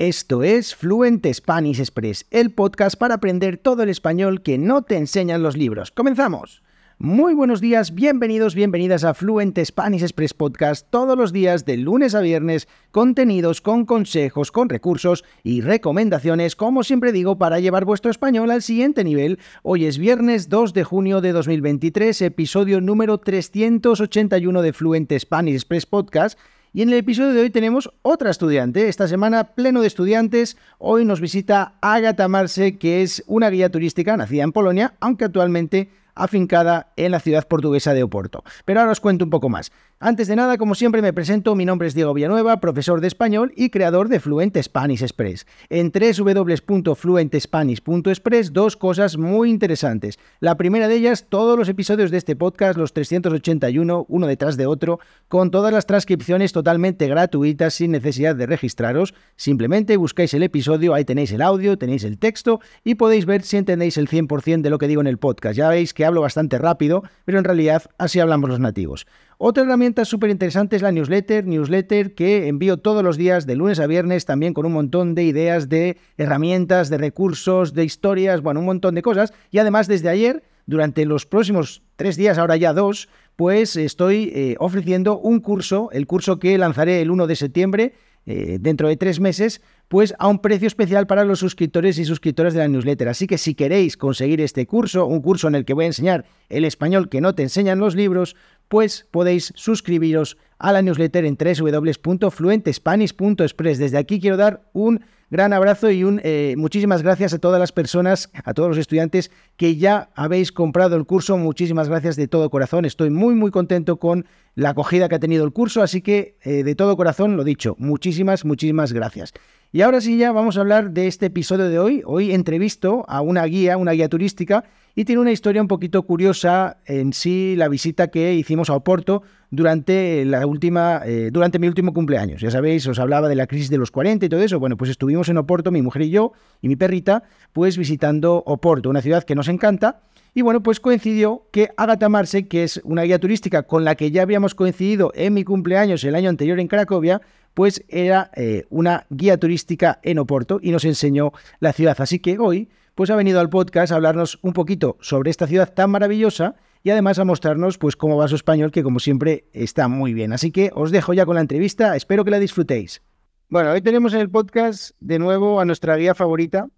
Esto es Fluent Spanish Express, el podcast para aprender todo el español que no te enseñan los libros. ¡Comenzamos! Muy buenos días, bienvenidos, bienvenidas a Fluent Spanish Express Podcast todos los días de lunes a viernes, contenidos con consejos, con recursos y recomendaciones, como siempre digo, para llevar vuestro español al siguiente nivel. Hoy es viernes 2 de junio de 2023, episodio número 381 de Fluent Spanish Express Podcast y en el episodio de hoy tenemos otra estudiante. Esta semana pleno de estudiantes. Hoy nos visita Agata Marse, que es una guía turística nacida en Polonia, aunque actualmente afincada en la ciudad portuguesa de Oporto. Pero ahora os cuento un poco más. Antes de nada, como siempre, me presento. Mi nombre es Diego Villanueva, profesor de español y creador de Fluent Spanish Express. En www.fluentespanish.express, dos cosas muy interesantes. La primera de ellas, todos los episodios de este podcast, los 381, uno detrás de otro, con todas las transcripciones totalmente gratuitas, sin necesidad de registraros. Simplemente buscáis el episodio, ahí tenéis el audio, tenéis el texto y podéis ver si entendéis el 100% de lo que digo en el podcast. Ya veis que hablo bastante rápido, pero en realidad así hablamos los nativos. Otra herramienta súper interesante es la newsletter, newsletter que envío todos los días de lunes a viernes, también con un montón de ideas, de herramientas, de recursos, de historias, bueno, un montón de cosas. Y además desde ayer, durante los próximos tres días, ahora ya dos, pues estoy eh, ofreciendo un curso, el curso que lanzaré el 1 de septiembre, eh, dentro de tres meses, pues a un precio especial para los suscriptores y suscriptoras de la newsletter. Así que si queréis conseguir este curso, un curso en el que voy a enseñar el español que no te enseñan los libros, pues podéis suscribiros a la newsletter en www.fluentespanish.express. Desde aquí quiero dar un gran abrazo y un eh, muchísimas gracias a todas las personas, a todos los estudiantes que ya habéis comprado el curso. Muchísimas gracias de todo corazón. Estoy muy muy contento con la acogida que ha tenido el curso, así que eh, de todo corazón lo dicho, muchísimas muchísimas gracias. Y ahora sí ya vamos a hablar de este episodio de hoy. Hoy entrevisto a una guía, una guía turística y tiene una historia un poquito curiosa en sí la visita que hicimos a Oporto durante la última eh, durante mi último cumpleaños. Ya sabéis, os hablaba de la crisis de los 40 y todo eso. Bueno, pues estuvimos en Oporto, mi mujer y yo y mi perrita, pues visitando Oporto, una ciudad que nos encanta. Y bueno, pues coincidió que Agatha Marse, que es una guía turística con la que ya habíamos coincidido en mi cumpleaños el año anterior en Cracovia, pues era eh, una guía turística en Oporto y nos enseñó la ciudad. Así que hoy pues ha venido al podcast a hablarnos un poquito sobre esta ciudad tan maravillosa y además a mostrarnos pues cómo va su español, que como siempre está muy bien. Así que os dejo ya con la entrevista, espero que la disfrutéis. Bueno, hoy tenemos en el podcast de nuevo a nuestra guía favorita,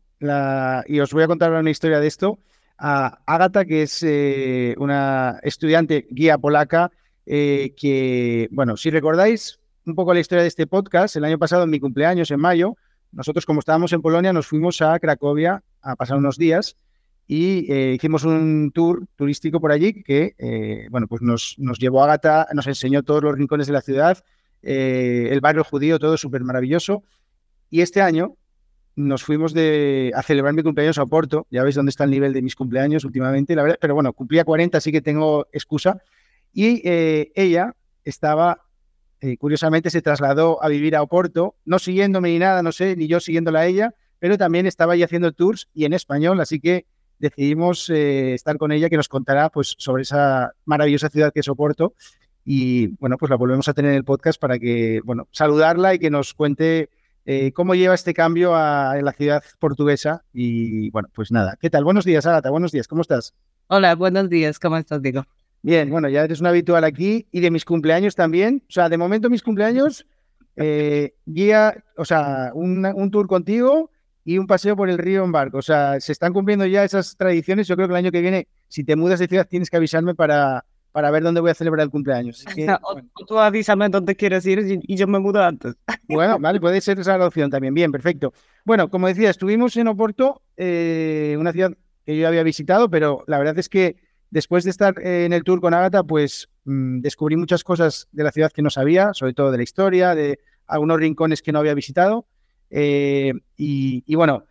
y os voy a contar una historia de esto, a Agata, que es eh, una estudiante guía polaca, eh, que, bueno, si recordáis un poco la historia de este podcast, el año pasado en mi cumpleaños, en mayo, nosotros como estábamos en Polonia nos fuimos a Cracovia a pasar unos días y eh, hicimos un tour turístico por allí que, eh, bueno, pues nos, nos llevó a Gata, nos enseñó todos los rincones de la ciudad, eh, el barrio judío, todo súper maravilloso. Y este año nos fuimos de, a celebrar mi cumpleaños a Oporto, ya veis dónde está el nivel de mis cumpleaños últimamente, la verdad, pero bueno, cumplía 40, así que tengo excusa. Y ella estaba curiosamente se trasladó a vivir a Oporto, no siguiéndome ni nada, no sé, ni yo siguiéndola a ella, pero también estaba ahí haciendo tours y en español, así que decidimos eh, estar con ella que nos contará pues, sobre esa maravillosa ciudad que es Oporto. Y bueno, pues la volvemos a tener en el podcast para que, bueno, saludarla y que nos cuente eh, cómo lleva este cambio a, la ciudad portuguesa. Y bueno, pues nada, ¿qué tal? Buenos días, Agata, buenos días, ¿cómo estás? Hola, buenos días, ¿cómo estás, Diego? Bien, bueno, ya eres un habitual aquí y de mis cumpleaños también. O sea, de momento mis cumpleaños, eh, guía, o sea, un tour contigo y un paseo por el río en barco. O sea, se están cumpliendo ya esas tradiciones. Yo creo que el año que viene, si te mudas de ciudad, tienes que avisarme para, para ver dónde voy a celebrar el cumpleaños. o, tú avísame dónde quieres ir y, yo me mudo antes. Bueno, vale, puede ser esa la opción también. Bien, perfecto. Bueno, como decía, estuvimos en Oporto, eh, una ciudad que yo había visitado, pero la verdad es que después de estar en el tour con Agatha, pues mm, descubrí muchas cosas de la ciudad que no sabía, sobre todo de la historia, de algunos rincones que no había visitado. Eh, y, bueno,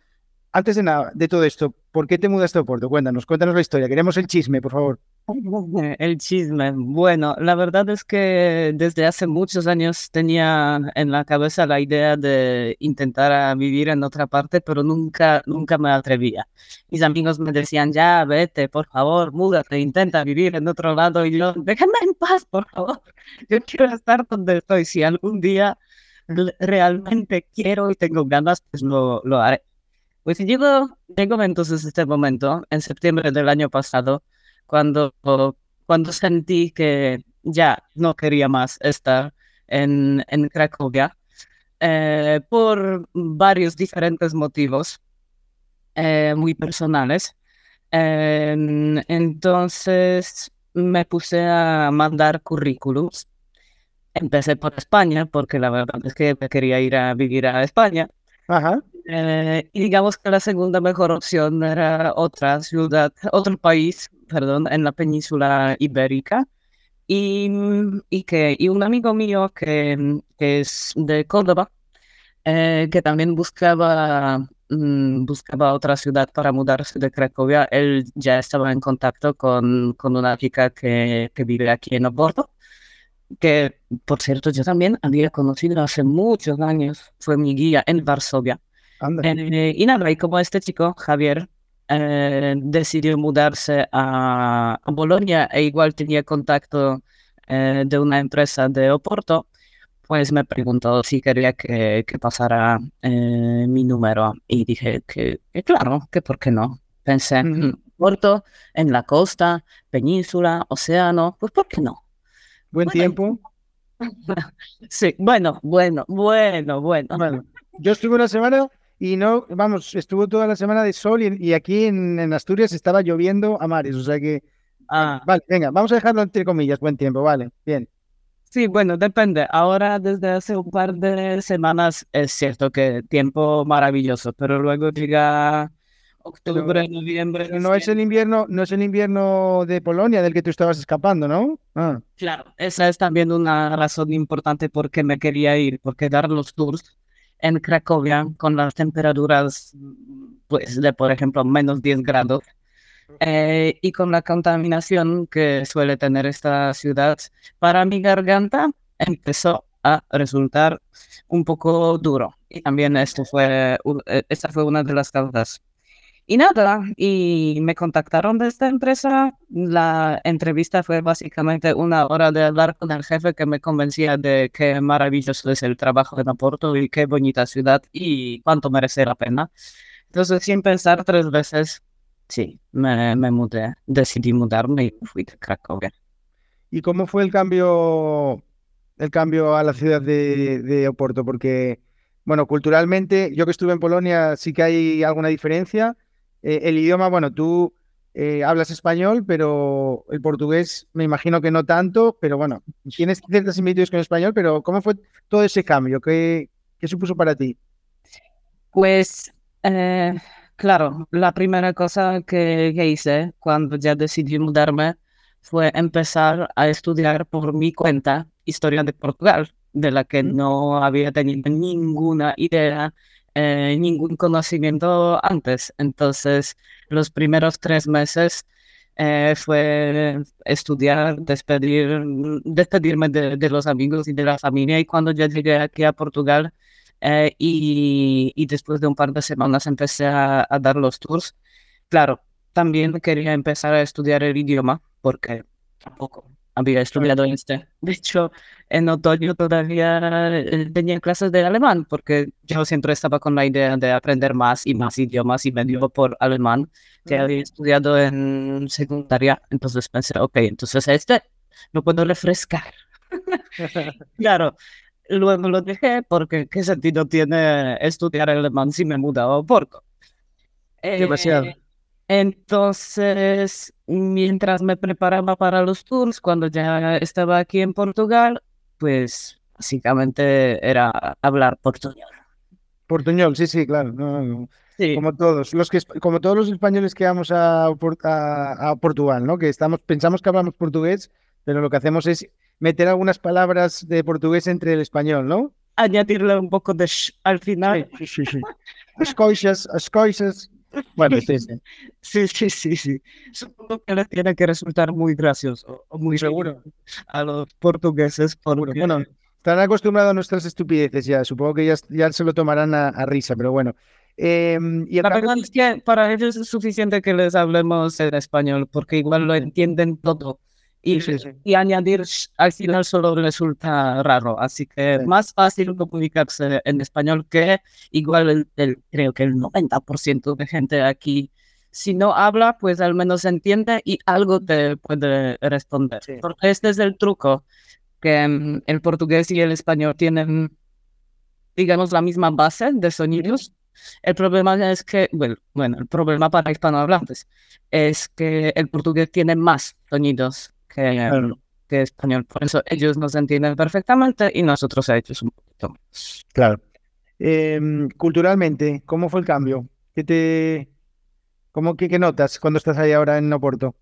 antes de nada, de todo esto, ¿por qué te mudaste a Oporto? Cuéntanos, cuéntanos la historia. Queremos el chisme, por favor. El chisme. Bueno, la verdad es que desde hace muchos años tenía en la cabeza la idea de intentar vivir en otra parte, pero nunca, nunca me atrevía. Mis amigos me decían, ya, vete, por favor, múdate, intenta vivir en otro lado. Y yo, déjame en paz, por favor. Yo quiero estar donde estoy. Si algún día realmente quiero y tengo ganas, pues lo, lo haré. Pues llegó, llegó entonces este momento, en septiembre del año pasado, cuando, cuando sentí que ya no quería más estar en, en Cracovia eh, por varios diferentes motivos eh, muy personales. entonces me puse a mandar currículums. Empecé por España, porque la verdad es que quería ir a vivir a España. Eh, y digamos que la segunda mejor opción era otra ciudad, otro país, perdón, en la península ibérica. Y, y, que, y un amigo mío que, que es de Córdoba, eh, que también buscaba, mm, buscaba otra ciudad para mudarse de Cracovia, él ya estaba en contacto con, con una chica que, que vive aquí en Oporto, que por cierto yo también había conocido hace muchos años, fue mi guía en Varsovia. Eh, y nada, y como este chico, Javier, eh, decidió mudarse a, a, Bolonia e igual tenía contacto eh, de una empresa de Oporto, pues me preguntó si quería que, que pasara mi número y dije que, claro, que por qué no. Pensé, en Oporto, en la costa, península, océano, pues por qué no. Buen tiempo. sí, bueno, bueno, bueno, bueno. Bueno, yo estuve una semana y no, vamos, estuvo toda la semana de sol y, aquí en, Asturias estaba lloviendo a mares, o sea que... Ah. Vale, venga, vamos a dejarlo entre comillas, buen tiempo, vale, bien. Sí, bueno, depende. Ahora desde hace un par de semanas es cierto que tiempo maravilloso, pero luego llega octubre, noviembre. no es el invierno, no es el invierno de Polonia del que tú estabas escapando, ¿no? Ah. Claro, esa es también una razón importante por qué me quería ir, porque dar los tours en Cracovia con las temperaturas, pues, de, por ejemplo, menos 10 grados. Eh, y con la contaminación que suele tener esta ciudad, para mi garganta empezó a resultar un poco duro. Y también esto fue, eh, esta fue una de las causas y nada, y me contactaron de esta empresa. La entrevista fue básicamente una hora de hablar con el jefe que me convencía de qué maravilloso es el trabajo en Aporto y qué bonita ciudad y cuánto merece la pena. Entonces, sin pensar tres veces, sí, me, me mudé, decidí mudarme y fui de Cracovia. ¿Y cómo fue el cambio, el cambio a la ciudad de, de Oporto? Porque, bueno, culturalmente, yo que estuve en Polonia, sí que hay alguna diferencia eh, el idioma, bueno, tú eh, hablas español, pero el portugués me imagino que no tanto, pero bueno, tienes ciertas similitudes con el español, pero ¿cómo fue todo ese cambio? ¿Qué, qué supuso para ti? Pues, eh, claro, la primera cosa que, que hice cuando ya decidí mudarme fue empezar a estudiar por mi cuenta historia de Portugal, de la que no había tenido ninguna idea eh, ningún conocimiento antes. Entonces, los primeros tres meses eh, fue estudiar, despedir, despedirme de, los amigos y de la familia. Y cuando ya llegué aquí a Portugal eh, y, y, después de un par de semanas empecé a, a dar los tours, claro, también quería empezar a estudiar el idioma porque tampoco había estudiado este. De hecho, en otoño todavía eh, tenía clases de alemán, porque yo siempre estaba con la idea de aprender más y más idiomas y me dio por alemán, que había estudiado en secundaria. Entonces pensé, ok, entonces este lo puedo refrescar. claro, luego lo dejé porque qué sentido tiene estudiar alemán si me he mudado porco. Demasiado. Entonces, mientras me preparaba para los tours, cuando ya estaba aquí en Portugal, pues básicamente era hablar portuñol. Portuñol, sí, sí, claro. Como todos, los que como todos los españoles que vamos a, a, Portugal, ¿no? Que estamos, pensamos que hablamos portugués, pero lo que hacemos es meter algunas palabras de portugués entre el español, ¿no? Añadirle un poco de sh al final. Sí, sí. Bueno, sí, sí. Sí, sí, sí, Supongo que les tiene que resultar muy gracioso, muy seguro a los portugueses. Porque... Bueno, están acostumbrados a nuestras estupideces ya. Supongo que ya, ya se lo tomarán a, risa, pero bueno. Em, y La verdad es que para ellos es suficiente que les hablemos en español, porque igual lo entienden todo. Y, y, añadir al final solo resulta raro. Así que es más fácil comunicarse en español que igual el, creo que el 90% de gente aquí, si no habla, pues al menos entiende y algo te puede responder. Porque este es el truco, que mm, el portugués y el español tienen, digamos, la misma base de sonidos. El problema es que, bueno, bueno, el problema para hispanohablantes es que el portugués tiene más sonidos que, español. Por eso ellos nos entienden perfectamente y nosotros a ellos un poquito más. Claro. Em, culturalmente, ¿cómo fue el cambio? ¿Qué te, cómo, qué, notas cuando estás ahí ahora en Oporto?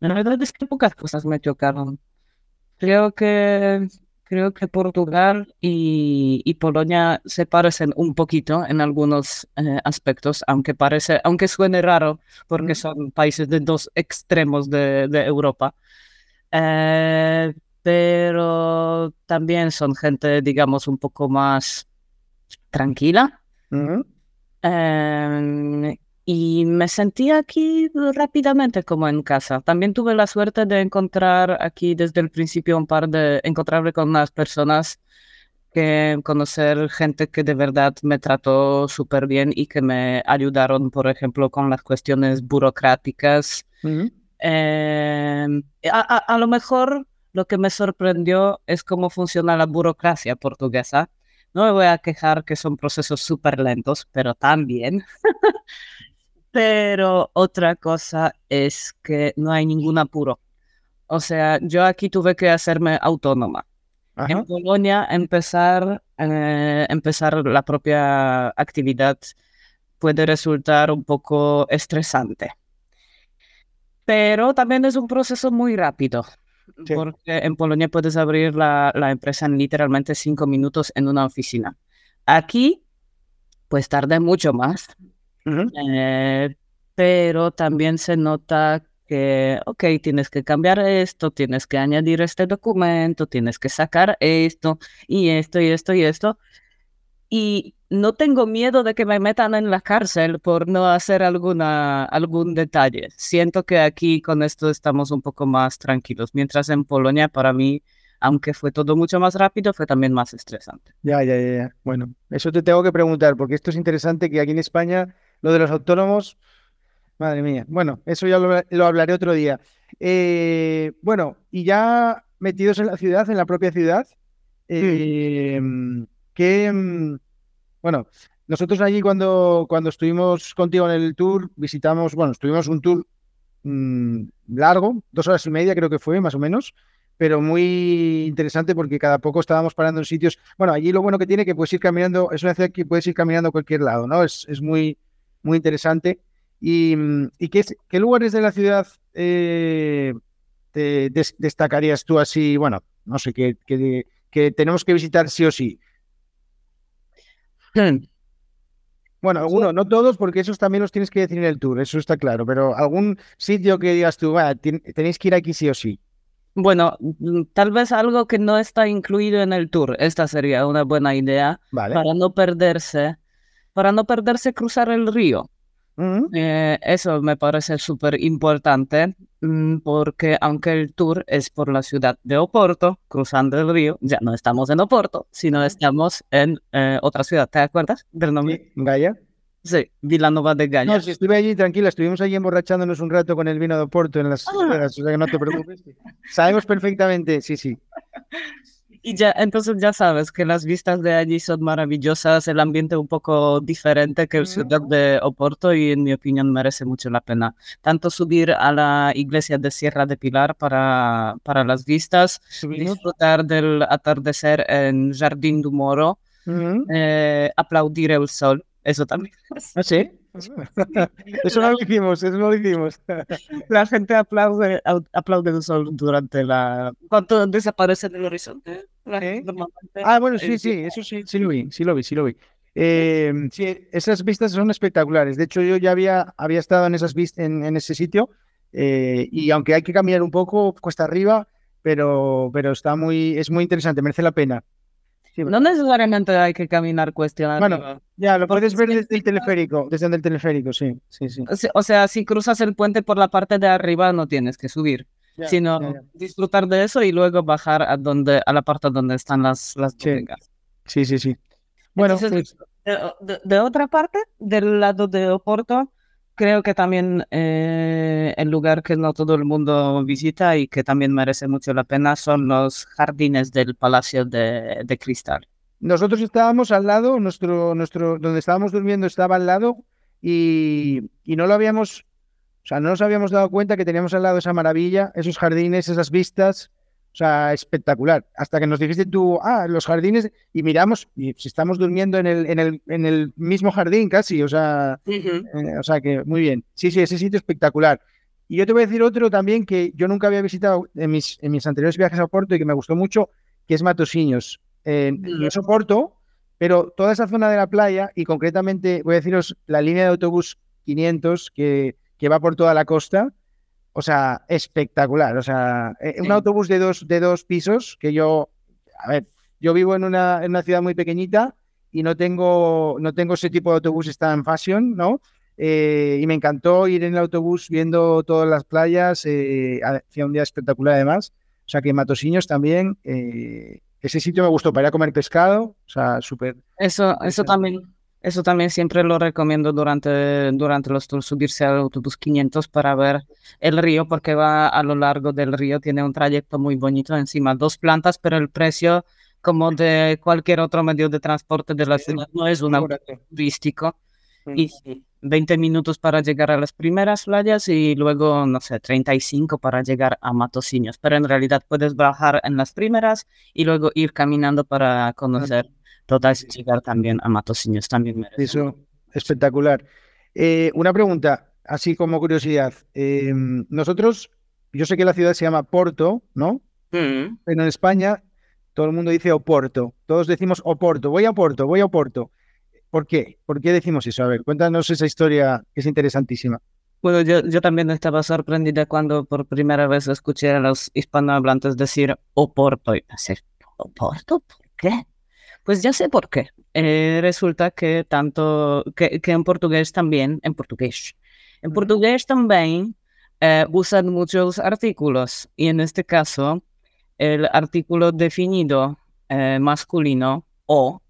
La verdad es que pocas cosas me chocaron. Creo que creo que Portugal y, y, Polonia se parecen un poquito en algunos eh, aspectos, aunque parece, aunque suene raro, porque son países de dos extremos de, de Europa. Eh, pero también son gente, digamos, un poco más tranquila. Em, y me sentí aquí rápidamente como en casa. También tuve la suerte de encontrar aquí desde el principio un par de, encontrarme con unas personas que conocer gente que de verdad me trató súper bien y que me ayudaron, por ejemplo, con las cuestiones burocráticas. Em, a, lo mejor lo que me sorprendió es cómo funciona la burocracia portuguesa. No me voy a quejar que son procesos súper lentos, pero también. pero otra cosa es que no hay ningún apuro. O sea, yo aquí tuve que hacerme autónoma. En Polonia, empezar, eh, empezar la propia actividad puede resultar un poco estresante pero también es un proceso muy rápido. Porque en Polonia puedes abrir la, la, empresa en literalmente cinco minutos en una oficina. Aquí, pues tarda mucho más. Eh, pero también se nota que, ok, tienes que cambiar esto, tienes que añadir este documento, tienes que sacar esto y esto y esto y esto y no tengo miedo de que me metan en la cárcel por no hacer alguna, algún detalle. Siento que aquí con esto estamos un poco más tranquilos, mientras en Polonia para mí, aunque fue todo mucho más rápido, fue también más estresante. Ya, ya, ya. Bueno, eso te tengo que preguntar, porque esto es interesante que aquí en España lo de los autónomos, madre mía. Bueno, eso ya lo, hablaré otro día. Eh, bueno, y ya metidos en la ciudad, en la propia ciudad, eh, ¿qué, bueno, nosotros allí cuando, cuando estuvimos contigo en el tour, visitamos, bueno, estuvimos un tour mm, largo, dos horas y media creo que fue, más o menos, pero muy interesante porque cada poco estábamos parando en sitios. Bueno, allí lo bueno que tiene que puedes ir caminando, es una ciudad que puedes ir caminando a cualquier lado, ¿no? Es, es muy, muy interesante. ¿Y, mm, y qué, qué, lugares de la ciudad eh, te destacarías tú así? Bueno, no sé, que, que tenemos que visitar sí o sí. Bueno, algunos, no todos, porque esos también los tienes que decir en el tour, eso está claro, pero algún sitio que digas tú, tenéis que ir aquí sí o sí. Bueno, mm, tal vez algo que no está incluido en el tour, esta sería una buena idea para no perderse, para no perderse cruzar el río. Eh, eso me parece súper importante mm, porque aunque el tour es por la ciudad de Oporto, cruzando el río, ya no estamos en Oporto, sino estamos en eh, otra ciudad. ¿Te acuerdas del nombre? Gaia. Sí, Vilanova de Gaia. No, si estuve allí tranquila, estuvimos allí emborrachándonos un rato con el vino de Oporto en las ah. o sea que no te preocupes. Sabemos perfectamente, sí, sí. Y ya, entonces ya sabes que las vistas de allí son maravillosas, el ambiente un poco diferente que el ciudad de Oporto y en mi opinión merece mucho la pena. Tanto subir a la iglesia de Sierra de Pilar para, para las vistas, disfrutar del atardecer en Jardín du Moro, eh, aplaudir el sol, eso también. ¿Ah, sí? Eso no lo hicimos, eso no lo hicimos. La gente aplaude, aplaude el sol durante la... Cuando desaparece del horizonte. Ah, bueno, sí, sí, eso sí, sí lo vi, sí lo vi, sí lo vi. Em, sí, esas vistas son espectaculares. De hecho, yo ya había, había estado en, esas vistas, en, ese sitio eh, y aunque hay que caminar un poco, cuesta arriba, pero, pero está muy, es muy interesante, merece la pena no necesariamente hay que caminar cuestionar. Bueno, ya lo puedes ver desde el teleférico, desde el teleférico, sí, sí, sí. O sea, si cruzas el puente por la parte de arriba no tienes que subir. sino disfrutar de eso y luego bajar a donde a la parte donde están las las sí. sí, sí, Bueno, pues de, otra parte, del lado de Oporto, creo que también eh, el lugar que no todo el mundo visita y que también merece mucho la pena son los jardines del Palacio de, de Cristal. Nosotros estábamos al lado, nuestro, nuestro, donde estábamos durmiendo estaba al lado y, y no lo habíamos o sea, no nos habíamos dado cuenta que teníamos al lado esa maravilla, esos jardines, esas vistas. O sea, espectacular. Hasta que nos dijiste tú, ah, los jardines, y miramos, y si estamos durmiendo en el, en el, en el mismo jardín casi, o sea, eh, o sea que muy bien. Sí, sí, ese sitio espectacular. Y yo te voy a decir otro también que yo nunca había visitado en mis, en mis anteriores viajes a Porto y que me gustó mucho, que es Matosiños. Eh, no soporto, pero toda esa zona de la playa, y concretamente voy a deciros la línea de autobús 500, que que va por toda la costa. O sea, espectacular. O sea, eh, un autobús de dos, de dos pisos que yo, a ver, yo vivo en una, en una ciudad muy pequeñita y no tengo, no tengo ese tipo de autobús tan fashion, ¿no? Eh, y me encantó ir en el autobús viendo todas las playas, eh, hacía un día espectacular además. O sea que Matosiños también, ese sitio me gustó para ir a comer pescado, o sea, súper. Eso, eso también, eso también siempre lo recomiendo durante, durante los tours, subirse al autobús 500 para ver el río, porque va a lo largo del río, tiene un trayecto muy bonito encima, dos plantas, pero el precio como de cualquier otro medio de transporte de la ciudad no es un turístico. Y 20 minutos para llegar a las primeras playas y luego, no sé, 35 para llegar a Matosiños. Pero en realidad puedes bajar en las primeras y luego ir caminando para conocer total llegar también a Matosiños también merece. Eso, espectacular. Eh, una pregunta, así como curiosidad. Em, nosotros, yo sé que la ciudad se llama Porto, ¿no? Mm. Pero en España todo el mundo dice Oporto. Todos decimos Oporto. Voy a Oporto, voy a Oporto. ¿Por qué? ¿Por qué decimos eso? A ver, cuéntanos esa historia que es interesantísima. Bueno, yo, yo también estaba sorprendida cuando por primera vez escuché a los hispanohablantes decir Oporto. Y decir, ¿Oporto? ¿Por qué? Pues ya sé por qué. Eh, resulta que tanto que, que, en portugués también, en portugués, en portugués también eh, usan muchos artículos y en este caso el artículo definido eh, masculino o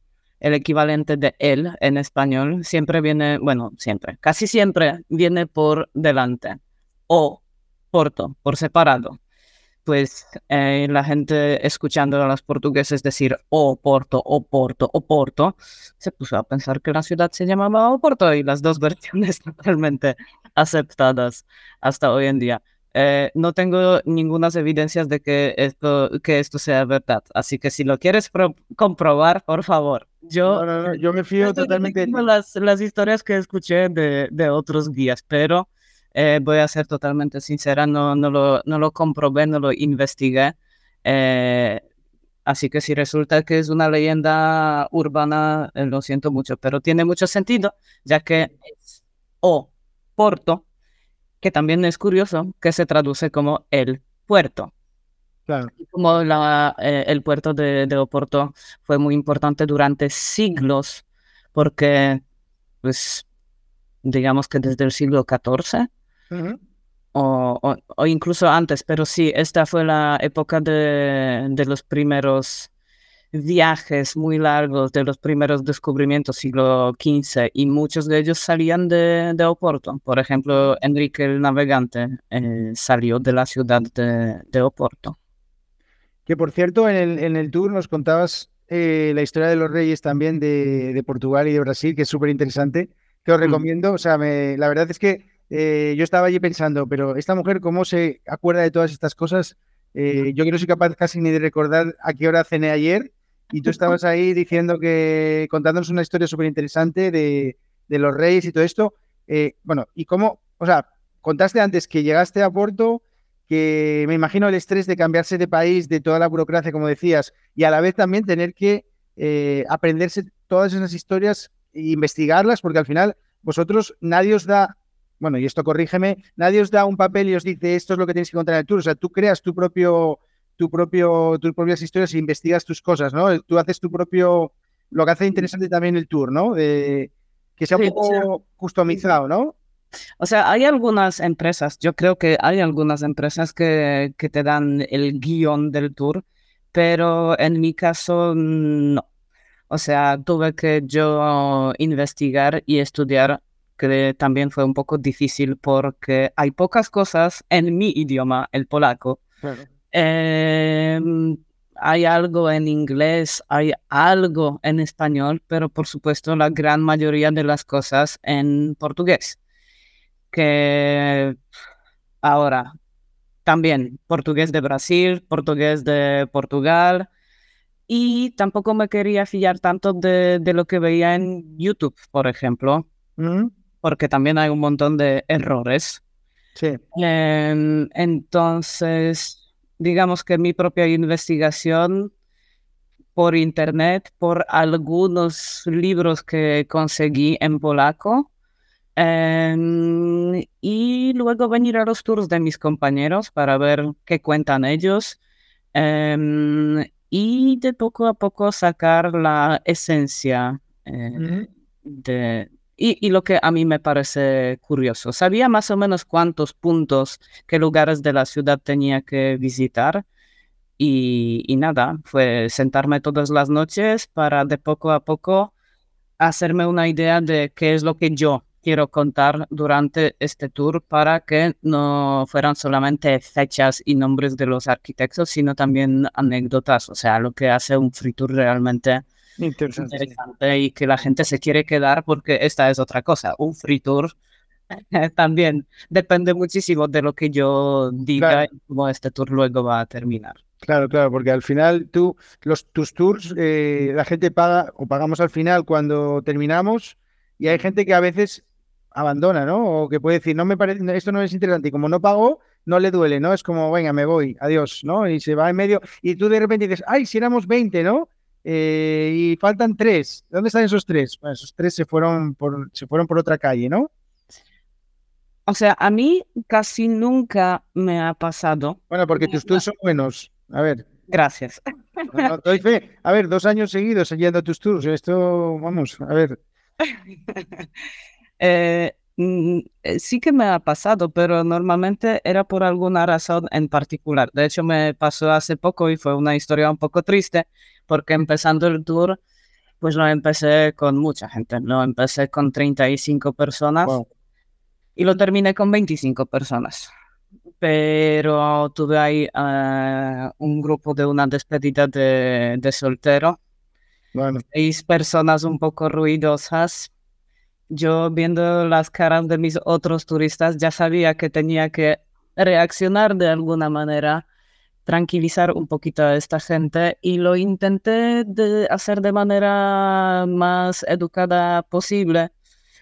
el equivalente de él en español siempre viene, bueno, siempre, casi siempre viene por delante o porto, por separado pues eh, la gente escuchando a los portugueses decir Oporto, Oporto, Oporto, se puso a pensar que la ciudad se llamaba Oporto y las dos versiones totalmente aceptadas hasta hoy en día. Eh, no tengo ninguna evidencias de que esto, que esto sea verdad, así que si lo quieres comprobar, por favor. Yo, yo me fío totalmente. Las, las historias que escuché de, de otros guías, pero eh, voy a ser totalmente sincera, no, no, lo, no lo comprobé, no lo investigué. Eh, así que si resulta que es una leyenda urbana, eh, lo siento mucho, pero tiene mucho sentido, ya que es o Porto, que también es curioso, que se traduce como el puerto. Claro. Como la, el puerto de, de Oporto fue muy importante durante siglos, porque, pues, digamos que desde el siglo XIV o, o, incluso antes, pero sí, esta fue la época de, de, los primeros viajes muy largos, de los primeros descubrimientos, siglo XV, y muchos de ellos salían de, de Oporto. Por ejemplo, Enrique el Navegante eh, salió de la ciudad de, de, Oporto. Que por cierto, en el, en el tour nos contabas eh, la historia de los reyes también de, de Portugal y de Brasil, que es súper interesante, que os mm. recomiendo. O sea, me, la verdad es que eh, yo estaba allí pensando, pero esta mujer, ¿cómo se acuerda de todas estas cosas? Eh, yo que no soy capaz casi ni de recordar a qué hora cené ayer y tú estabas ahí diciendo que, contándonos una historia súper interesante de, los reyes y todo esto. Eh, bueno, y cómo, o sea, contaste antes que llegaste a Porto, que me imagino el estrés de cambiarse de país, de toda la burocracia, como decías, y a la vez también tener que aprenderse todas esas historias e investigarlas, porque al final vosotros nadie os da bueno, y esto corrígeme, nadie os da un papel y os dice esto es lo que tenéis que contar en el tour. O sea, tú creas tu propio, tu propio, tus propias historias e investigas tus cosas, ¿no? Tú haces tu propio, lo que hace interesante también el tour, ¿no? De, que sea un poco customizado, ¿no? O sea, hay algunas empresas, yo creo que hay algunas empresas que, que te dan el guion del tour, pero en mi caso no. O sea, tuve que yo investigar y estudiar, que también fue un poco difícil porque hay pocas cosas en mi idioma, el polaco. Em, hay algo en inglés, hay algo en español, pero por supuesto la gran mayoría de las cosas en portugués. Que ahora también portugués de Brasil, portugués de Portugal, y tampoco me quería fiar tanto de, lo que veía en YouTube, por ejemplo, mm. Porque también hay un montón de errores. Sí. Em, entonces, digamos que mi propia investigación por internet, por algunos libros que conseguí en polaco, em, y luego venir a los tours de mis compañeros para ver qué cuentan ellos. Em, y de poco a poco sacar la esencia eh, de... Y, lo que a mí me parece curioso, sabía más o menos cuántos puntos, qué lugares de la ciudad tenía que visitar y, y nada, fue sentarme todas las noches para de poco a poco hacerme una idea de qué es lo que yo quiero contar durante este tour para que no fueran solamente fechas y nombres de los arquitectos, sino también anécdotas, o sea, lo que hace un free tour realmente interesante, y que la gente se quiere quedar porque esta es otra cosa, un free tour también depende muchísimo de lo que yo diga y cómo este tour luego va a terminar. Claro, claro, porque al final tú, los, tus tours, eh, la gente paga o pagamos al final cuando terminamos y hay gente que a veces abandona, ¿no? O que puede decir, no me parece, esto no es interesante, y como no pagó, no le duele, ¿no? Es como, venga, me voy, adiós, ¿no? Y se va en medio, y tú de repente dices, ay, si éramos 20, ¿no? Eh, y faltan tres. ¿Dónde están esos tres? Bueno, esos tres se fueron por, se fueron por otra calle, ¿no? O sea, a mí casi nunca me ha pasado. Bueno, porque tus tours son buenos. A ver. Gracias. doy fe. A ver, dos años seguidos siguiendo tus tours. Esto, vamos, a ver. Eh, mm, eh, sí que me ha pasado, pero normalmente era por alguna razón en particular. De hecho, me pasó hace poco y fue una historia un poco triste, porque empezando el tour, pues lo empecé con mucha gente. Lo empecé con 35 personas y lo terminé con 25 personas. Pero tuve ahí eh, un grupo de una despedida de, de soltero. Bueno. Seis personas un poco ruidosas, yo viendo las caras de mis otros turistas ya sabía que tenía que reaccionar de alguna manera, tranquilizar un poquito a esta gente y lo intenté de hacer de manera más educada posible,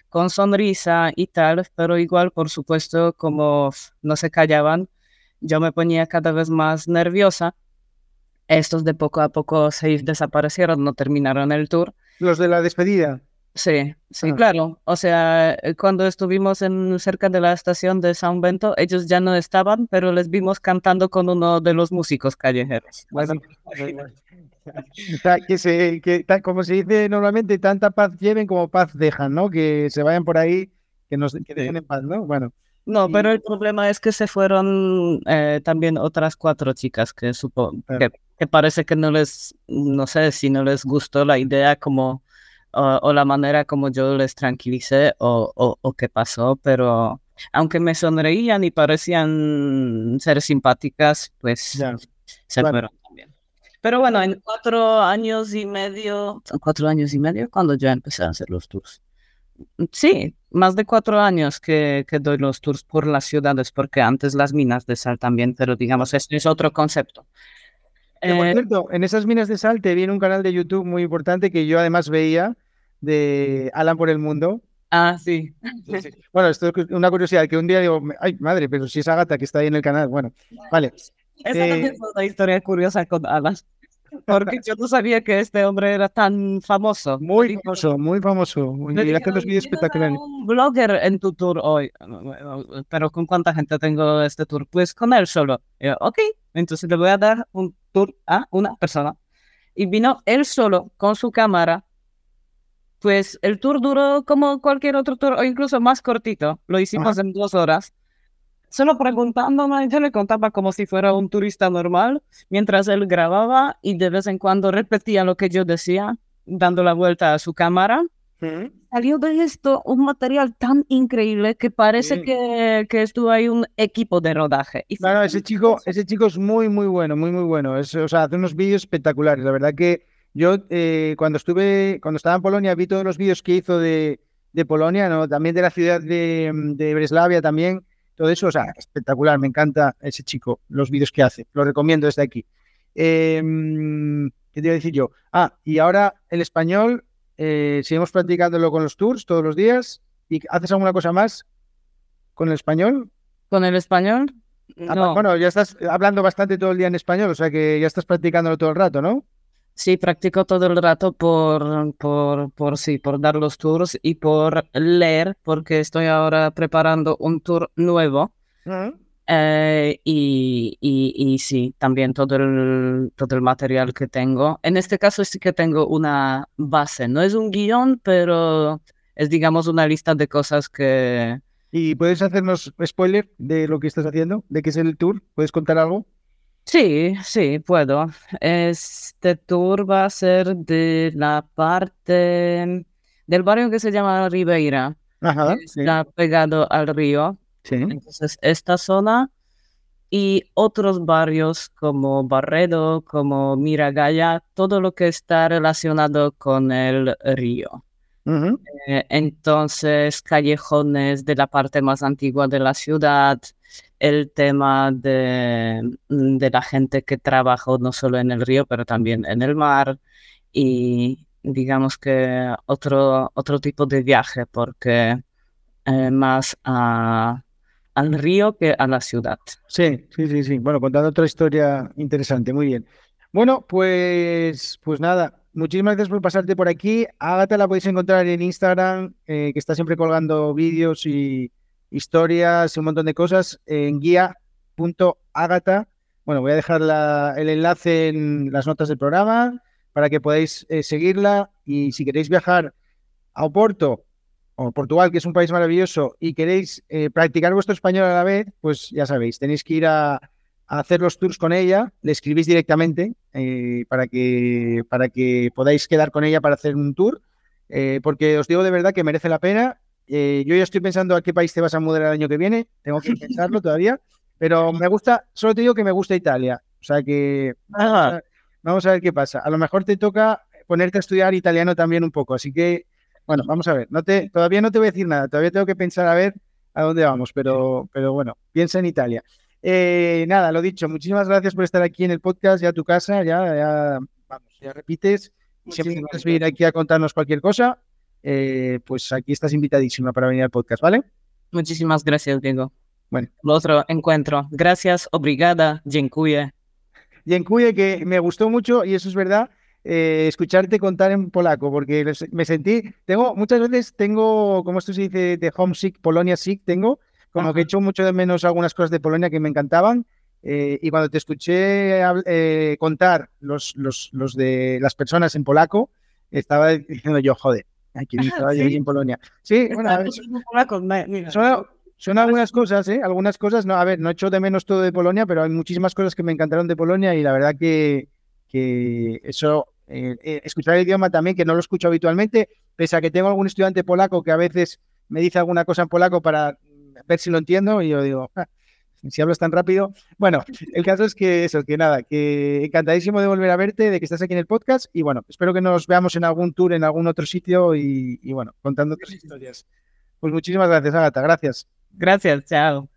con sonrisa y tal, pero igual, por supuesto, como no se callaban, yo me ponía cada vez más nerviosa. Estos de poco a poco se desaparecieron, no terminaron el tour. Los de la despedida. Sí, sí, ah. claro. O sea, eh, cuando estuvimos en cerca de la estación de San Bento, ellos ya no estaban, pero les vimos cantando con uno de los músicos callejeros. Bueno, que se, que, como se dice normalmente, tanta paz lleven como paz dejan, ¿no? Que se vayan por ahí, que nos que dejen en paz, ¿no? Bueno. No, pero el problema es que se fueron eh, también otras cuatro chicas que supongo que, que parece que no les, no sé si no les gustó la idea como o, la manera como yo les tranquilicé o, o, qué pasó, pero aunque me sonreían y parecían ser simpáticas, pues se fueron también. Pero bueno, en cuatro años y medio, cuatro años y medio, cuando ya empecé a hacer los tours. Sí, más de cuatro años que, que doy los tours por las ciudades, porque antes las minas de sal también, pero digamos, este es otro concepto. por eh, cierto, en esas minas de sal te viene un canal de YouTube muy importante que yo además veía, de Alan por el Mundo. Ah, sí. Bueno, esto es una curiosidad, que un día digo, ay, madre, pero si es Agatha que está ahí en el canal. Bueno, vale. Esa eh... es una historia curiosa con Alan. Porque yo no sabía que este hombre era tan famoso. Muy famoso, muy famoso. Mira que los vídeos espectaculares. un blogger en tu tour hoy. Pero ¿con cuánta gente tengo este tour? Pues con él solo. ok, entonces le voy a dar un tour a una persona. Y vino él solo con su cámara Pues el tour duró como cualquier otro tour, o incluso más cortito. Lo hicimos en dos horas. Solo preguntándome, yo le contaba como si fuera un turista normal, mientras él grababa y de vez en cuando repetía lo que yo decía, dando la vuelta a su cámara. Salió de esto un material tan increíble que parece que, que, estuvo ahí un equipo de rodaje. Y ese chico, ese chico es muy, muy bueno, muy, muy bueno. Es, o sea, hace unos vídeos espectaculares. La verdad que yo eh, cuando estuve, cuando estaba en Polonia, vi todos los vídeos que hizo de, de Polonia, ¿no? También de la ciudad de, de Breslavia también. Todo eso, o sea, espectacular. Me encanta ese chico, los vídeos que hace. Lo recomiendo desde aquí. Em, ¿Qué te iba a decir yo? Ah, y ahora el español eh, seguimos practicándolo con los tours todos los días. ¿Y haces alguna cosa más con el español? ¿Con el español? Ah, no. Bueno, ya estás hablando bastante todo el día en español, o sea que ya estás practicándolo todo el rato, ¿no? Sí, practico todo el rato por, por, por, sí, por dar los tours y por leer, porque estoy ahora preparando un tour nuevo. Eh, y, y, sí, también todo el, todo el material que tengo. En este caso sí que tengo una base. No es un guion, pero es, digamos, una lista de cosas que... ¿Y puedes hacernos spoiler de lo que estás haciendo? ¿De qué es el tour? ¿Puedes contar algo? Sí, sí, puedo. Este tour va a ser de la parte del barrio que se llama Ribeira. Ajá, está pegado al río. Entonces, esta zona y otros barrios como Barredo, como Miragaya, todo lo que está relacionado con el río. Eh, entonces, callejones de la parte más antigua de la ciudad, el tema de, de la gente que trabajó no solo en el río, pero también en el mar y digamos que otro, otro tipo de viaje, porque eh, más a al río que a la ciudad. Sí, sí, sí, sí. Bueno, contando otra historia interesante, muy bien. Bueno, pues, pues nada, muchísimas gracias por pasarte por aquí. Ágata la podéis encontrar en Instagram, eh, que está siempre colgando vídeos y historias y un montón de cosas en guía.agata. Bueno, voy a dejar el enlace en las notas del programa para que podáis eh, seguirla y si queréis viajar a Oporto o Portugal, que es un país maravilloso, y queréis eh, practicar vuestro español a la vez, pues ya sabéis, tenéis que ir a, hacer los tours con ella, le escribís directamente eh, para, que, para que podáis quedar con ella para hacer un tour, eh, porque os digo de verdad que merece la pena. Yo ya estoy pensando a qué país te vas a mudar el año que viene, tengo que pensarlo todavía, pero me gusta, solo te digo que me gusta Italia, o sea que vamos a ver qué pasa. A lo mejor te toca ponerte a estudiar italiano también un poco, así que bueno, vamos a ver. No te, todavía no te voy a decir nada. Todavía tengo que pensar a ver a dónde vamos, pero, pero bueno, piensa en Italia. Eh, nada, lo dicho. Muchísimas gracias por estar aquí en el podcast, ya a tu casa, ya, ya, vamos, ya repites. Siempre quieres venir aquí a contarnos cualquier cosa, eh, pues aquí estás invitadísima para venir al podcast, ¿vale? Muchísimas gracias, Diego. Bueno. Lo otro encuentro. Gracias, obrigada, dziękuję. Dziękuję, que me gustó mucho y eso es verdad. Eh, escucharte contar en polaco, porque me sentí, tengo, muchas veces tengo, como esto se dice, de homesick, Polonia sick, tengo, como que he hecho mucho de menos algunas cosas de Polonia que me encantaban. Eh, y cuando te escuché eh, contar los, los, los, de las personas en polaco, estaba diciendo yo, joder, aquí estaba yo en Polonia. Sí, bueno, son, son, algunas cosas, ¿eh? Algunas cosas, no, a ver, no he hecho de menos todo de Polonia, pero hay muchísimas cosas que me encantaron de Polonia y la verdad que, que eso eh, eh, escuchar el idioma también, que no lo escucho habitualmente, pese a que tengo algún estudiante polaco que a veces me dice alguna cosa en polaco para ver si lo entiendo, y yo digo, ah, si hablas tan rápido. Bueno, el caso es que eso, que nada, que encantadísimo de volver a verte, de que estás aquí en el podcast, y bueno, espero que nos veamos en algún tour, en algún otro sitio, y, y bueno, contando otras historias. Pues muchísimas gracias, Agatha, gracias. Gracias, chao.